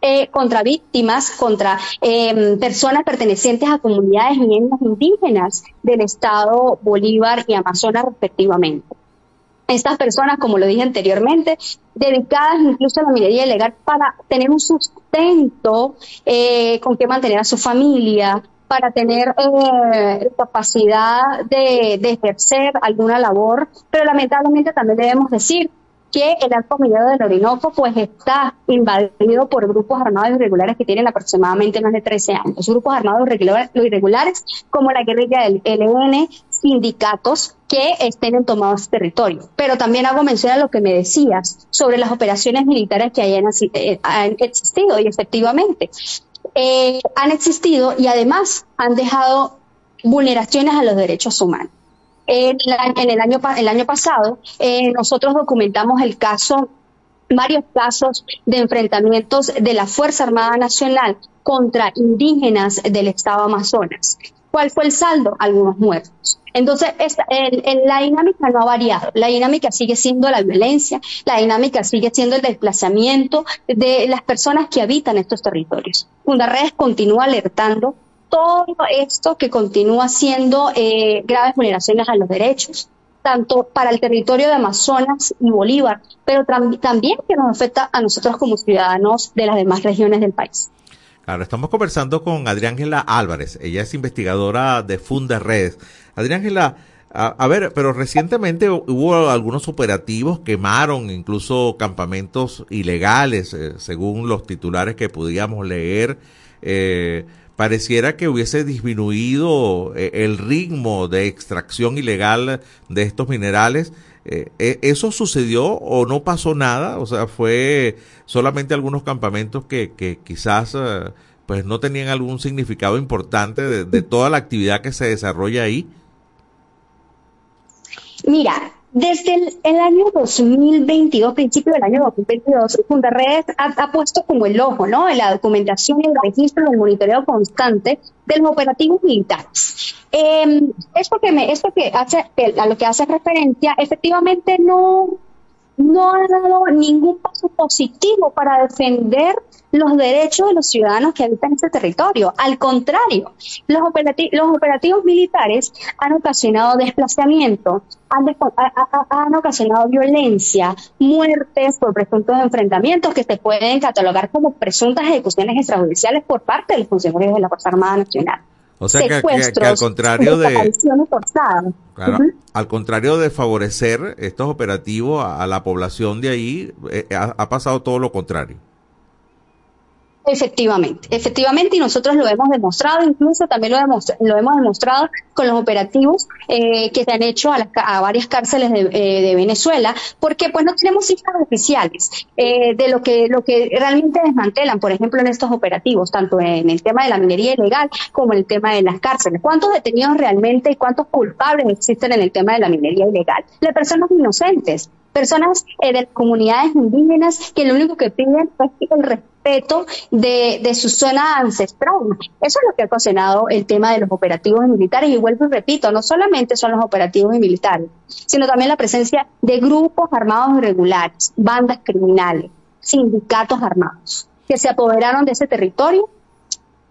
eh, contra víctimas, contra eh, personas pertenecientes a comunidades indígenas del estado Bolívar y Amazonas respectivamente. Estas personas, como lo dije anteriormente, dedicadas incluso a la minería ilegal para tener un sustento eh, con que mantener a su familia, para tener eh, capacidad de, de, ejercer alguna labor, pero lamentablemente también debemos decir que el arco minero del Orinoco pues está invadido por grupos armados irregulares que tienen aproximadamente más de 13 años. Grupos armados irregulares como la guerrilla del LN, sindicatos que estén tomados este territorio. Pero también hago mención a lo que me decías sobre las operaciones militares que hayan, eh, existido y efectivamente eh, han existido y además han dejado vulneraciones a los derechos humanos. En, el, año, el año pasado, eh, nosotros documentamos el caso, varios casos de enfrentamientos de la Fuerza Armada Nacional contra indígenas del Estado Amazonas. ¿Cuál fue el saldo? Algunos muertos. Entonces, esta, la dinámica no ha variado. La dinámica sigue siendo la violencia, la dinámica sigue siendo el desplazamiento de las personas que habitan estos territorios. Fundarredes continúa alertando todo esto que continúa siendo eh, graves vulneraciones a los derechos, tanto para el territorio de Amazonas y Bolívar, pero también que nos afecta a nosotros como ciudadanos de las demás regiones del país. Claro, estamos conversando con Adriángela Álvarez. Ella es investigadora de Funda Redes. Adriángela, a, a, ver, pero recientemente hubo algunos operativos, quemaron incluso campamentos ilegales, eh, según los titulares que podíamos leer. Eh, pareciera que hubiese disminuido eh, el ritmo de extracción ilegal de estos minerales. Eh, eh, ¿Eso sucedió o no pasó nada? O sea, fue solamente algunos campamentos que, que quizás pues no tenían algún significado importante de, de toda la actividad que se desarrolla ahí. Mira, desde el, año 2022, principio del año 2022, Fundaredes ha, ha, puesto como el ojo, ¿no? En la documentación y el registro del monitoreo constante de los operativos militares. Eh, me, esto hace, a lo que hace referencia, efectivamente no, no ha dado ningún paso positivo para defender los derechos de los ciudadanos que habitan este territorio. Al contrario, los, operativos militares han ocasionado desplazamiento, han, han, ocasionado violencia, muertes por presuntos enfrentamientos que se pueden catalogar como presuntas ejecuciones extrajudiciales por parte de los funcionarios de la Fuerza Armada Nacional. O sea que, que, que, al contrario de claro, al contrario de favorecer estos operativos a, a la población de ahí, eh, ha, ha pasado todo lo contrario. Efectivamente, efectivamente, y nosotros lo hemos demostrado, incluso también lo, hemos, lo hemos demostrado con los operativos eh, que se han hecho a, a varias cárceles de, eh, de, Venezuela, porque pues no tenemos cifras oficiales eh, de lo que, lo que realmente desmantelan, por ejemplo, en estos operativos, tanto en el tema de la minería ilegal como en el tema de las cárceles. ¿Cuántos detenidos realmente y cuántos culpables existen en el tema de la minería ilegal? De personas inocentes, personas eh, de comunidades indígenas que lo único que piden es el respeto de, de, su zona ancestral. Eso es lo que ha ocasionado el tema de los operativos militares. Y vuelvo y repito, no solamente son los operativos militares, sino también la presencia de grupos armados irregulares, bandas criminales, sindicatos armados. que se apoderaron de ese territorio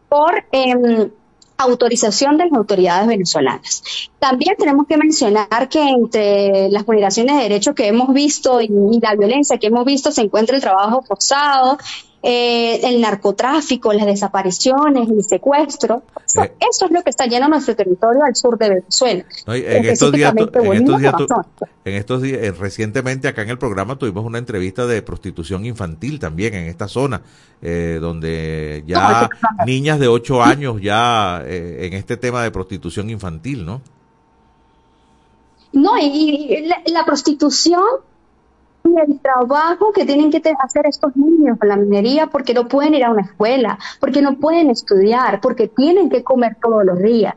por em, autorización de las autoridades venezolanas. También tenemos que mencionar que entre las vulneraciones de derechos que hemos visto y, la violencia que hemos visto se encuentra el trabajo forzado, eh, el narcotráfico, las desapariciones, el secuestro. Eso, Eh. eso es lo que está lleno nuestro territorio al sur de Venezuela. No, en estos días, en estos días, tu- Amazon. en estos días, eh, recientemente acá en el programa tuvimos una entrevista de prostitución infantil también en esta zona, donde ya niñas de 8 años ya en este tema de prostitución infantil, ¿no? No, y, y la, la prostitución el trabajo que tienen que hacer estos niños con la minería porque no pueden ir a una escuela, porque no pueden estudiar, porque tienen que comer todos los días.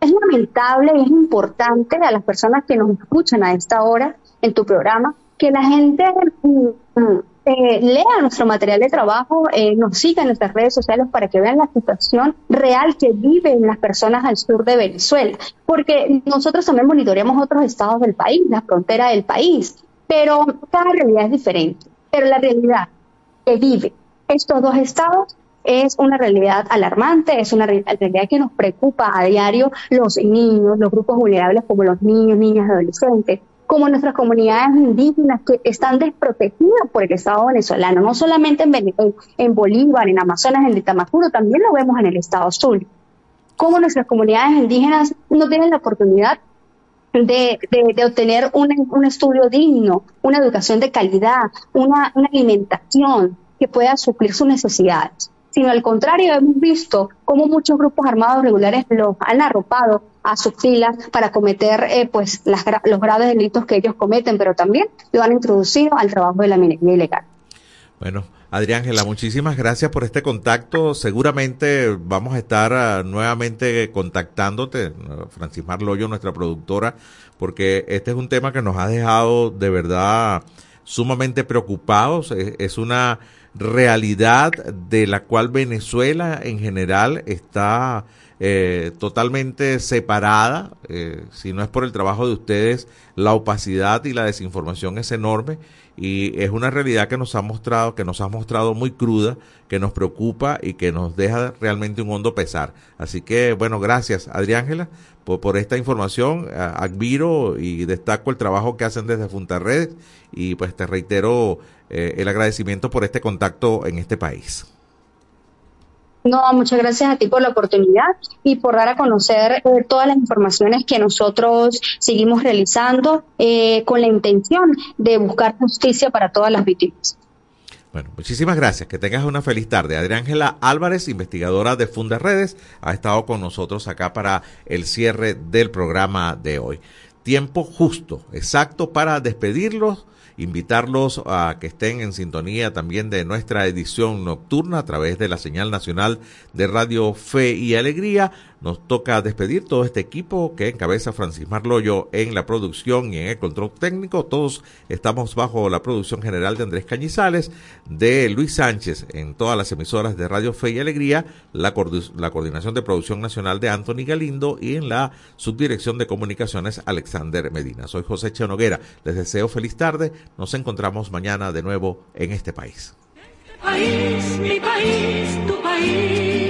Es lamentable y es importante a las personas que nos escuchan a esta hora en tu programa que la gente mm, mm, eh, lea nuestro material de trabajo, eh, nos siga en nuestras redes sociales para que vean la situación real que viven las personas al sur de Venezuela. Porque nosotros también monitoreamos otros estados del país, la frontera del país, pero cada realidad es diferente. Pero la realidad que vive estos dos estados es una realidad alarmante, es una re- realidad que nos preocupa a diario los niños, los grupos vulnerables como los niños, niñas, adolescentes, como nuestras comunidades indígenas que están desprotegidas por el Estado venezolano, no solamente en, Bolívar, en Amazonas, en Tamacuro, también lo vemos en el Estado Sur. Como nuestras comunidades indígenas no tienen la oportunidad de, de- de obtener un, un estudio digno, una educación de calidad, una, una alimentación que pueda suplir sus necesidades. Sino al contrario, hemos visto cómo muchos grupos armados regulares los han arropado a sus filas para cometer eh, pues las los graves delitos que ellos cometen, pero también lo han introducido al trabajo de la minería ilegal. Bueno, Adriángela, muchísimas gracias por este contacto. Seguramente vamos a estar ah, nuevamente contactándote, Francis Marloyo, nuestra productora, porque este es un tema que nos ha dejado de verdad sumamente preocupados. Es, es una realidad de la cual Venezuela en general está eh, totalmente separada. Eh, si no es por el trabajo de ustedes, la opacidad y la desinformación es enorme y es una realidad que nos ha mostrado, que nos ha mostrado muy cruda, que nos preocupa y que nos deja realmente un hondo pesar. Así que, bueno, gracias, Adriángela, por, por esta información. Admiro y destaco el trabajo que hacen desde Funtarredes y pues te reitero eh, el agradecimiento por este contacto en este país. No, muchas gracias a ti por la oportunidad y por dar a conocer eh, todas las informaciones que nosotros seguimos realizando eh, con la intención de buscar justicia para todas las víctimas. Bueno, muchísimas gracias. Que tengas una feliz tarde. Adriángela Álvarez, investigadora de Funda Redes, ha estado con nosotros acá para el cierre del programa de hoy. Tiempo justo, exacto para despedirlos, invitarlos a que estén en sintonía también de nuestra edición nocturna a través de la señal nacional de Radio Fe y Alegría. Nos toca despedir todo este equipo que encabeza Francis Marloyo en la producción y en el control técnico. Todos estamos bajo la producción general de Andrés Cañizales, de Luis Sánchez en todas las emisoras de Radio Fe y Alegría, la, coordi- la coordinación de producción nacional de Anthony Galindo y en la subdirección de comunicaciones Alexander Medina. Soy José Chenoguera. Les deseo feliz tarde. Nos encontramos mañana de nuevo en este país. país, mi país, tu país.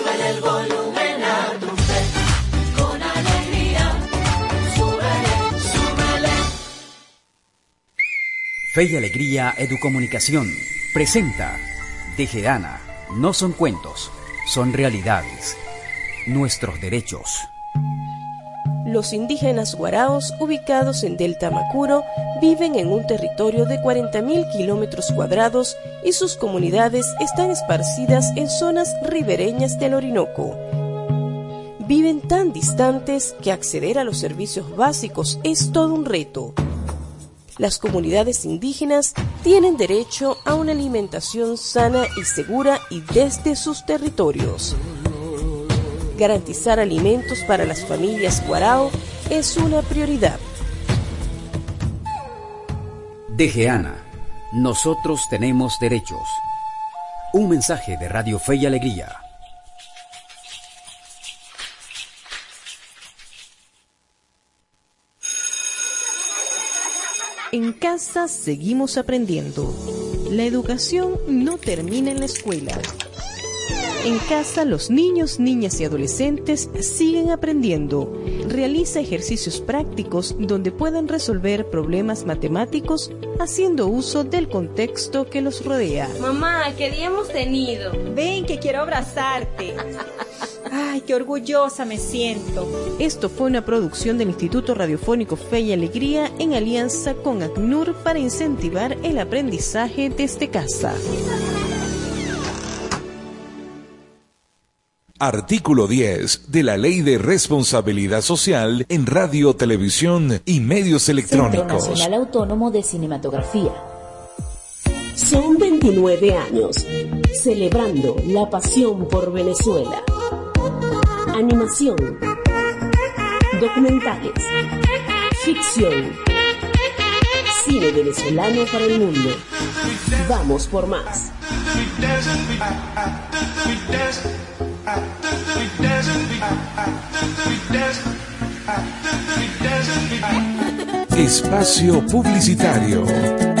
Fe y Alegría Educomunicación presenta Tejedana. No son cuentos, son realidades. Nuestros derechos. Los indígenas guaraos, ubicados en Delta Macuro, viven en un territorio de 40.000 kilómetros cuadrados y sus comunidades están esparcidas en zonas ribereñas del Orinoco. Viven tan distantes que acceder a los servicios básicos es todo un reto. Las comunidades indígenas tienen derecho a una alimentación sana y segura y desde sus territorios. Garantizar alimentos para las familias Guarao es una prioridad. DGANA. Nosotros tenemos derechos. Un mensaje de Radio Fe y Alegría. En casa seguimos aprendiendo. La educación no termina en la escuela. En casa los niños, niñas y adolescentes siguen aprendiendo. Realiza ejercicios prácticos donde puedan resolver problemas matemáticos haciendo uso del contexto que los rodea. Mamá, ¿qué día hemos tenido? Ven que quiero abrazarte. Ay, qué orgullosa me siento. Esto fue una producción del Instituto Radiofónico Fe y Alegría en alianza con ACNUR para incentivar el aprendizaje desde casa. Artículo 10 de la Ley de Responsabilidad Social en Radio, Televisión y Medios Centro Electrónicos. Nacional Autónomo de Cinematografía. Son 29 años celebrando la pasión por Venezuela. Animación, documentales, ficción, cine venezolano para el mundo. Vamos por más. Espacio Publicitario.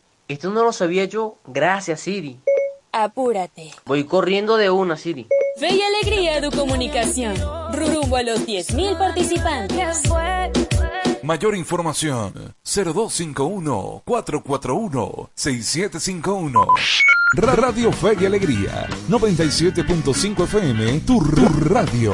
esto no lo sabía yo. Gracias Siri. Apúrate. Voy corriendo de una Siri. Fe y alegría Educomunicación. Rumbo a los 10.000 participantes. Mayor información 0251-441-6751. Ra- Radio Fe y Alegría 97.5 FM, tu radio.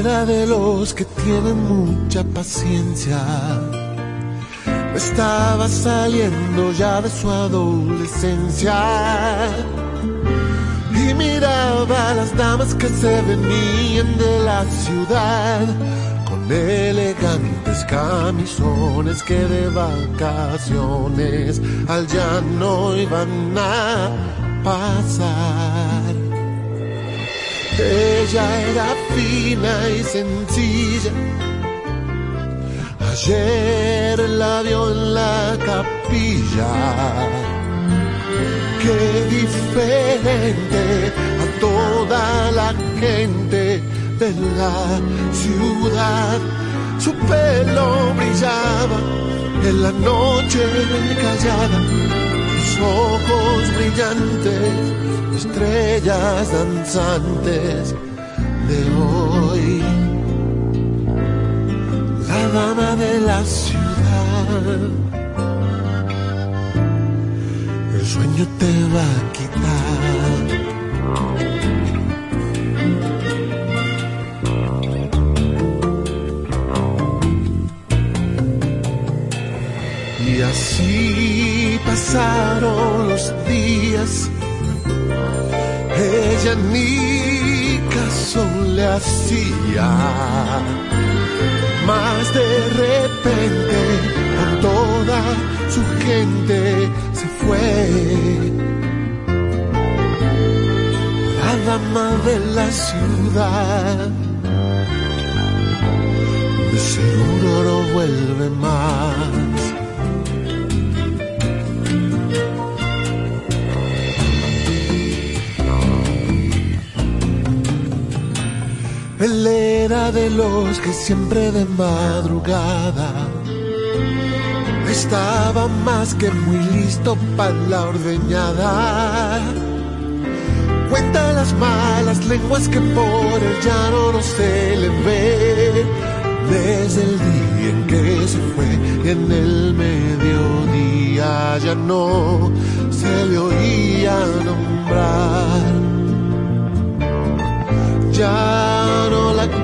Él era de los que tienen mucha paciencia. Estaba saliendo ya de su adolescencia. Y miraba a las damas que se venían de la ciudad elegantes camisones que de vacaciones al llano iban a pasar. Ella era fina y sencilla. Ayer la vio en la capilla. Qué diferente a toda la gente de la ciudad. Su pelo brillaba en la noche callada, sus ojos brillantes, estrellas danzantes de hoy. La dama de la ciudad, el sueño te va a quitar así pasaron los días. Ella ni le hacía. Más de repente, con toda su gente se fue. La dama de la ciudad. De seguro no vuelve más. Él era de los que siempre de madrugada. Estaba más que muy listo para la ordeñada. Cuenta las malas lenguas que por el llano no se le ve. Desde el día en que se fue y en el mediodía ya no se le oía nombrar. Ya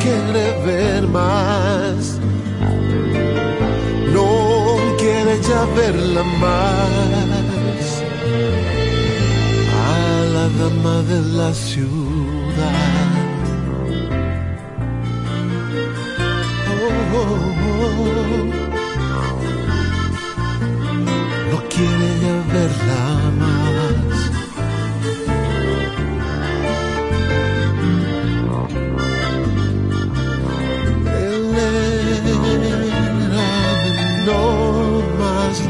quiere ver más. No quiere ya verla más. A la dama de la ciudad. Oh, oh, No quiere ya verla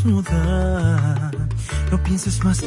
Desnuda. No pienses más.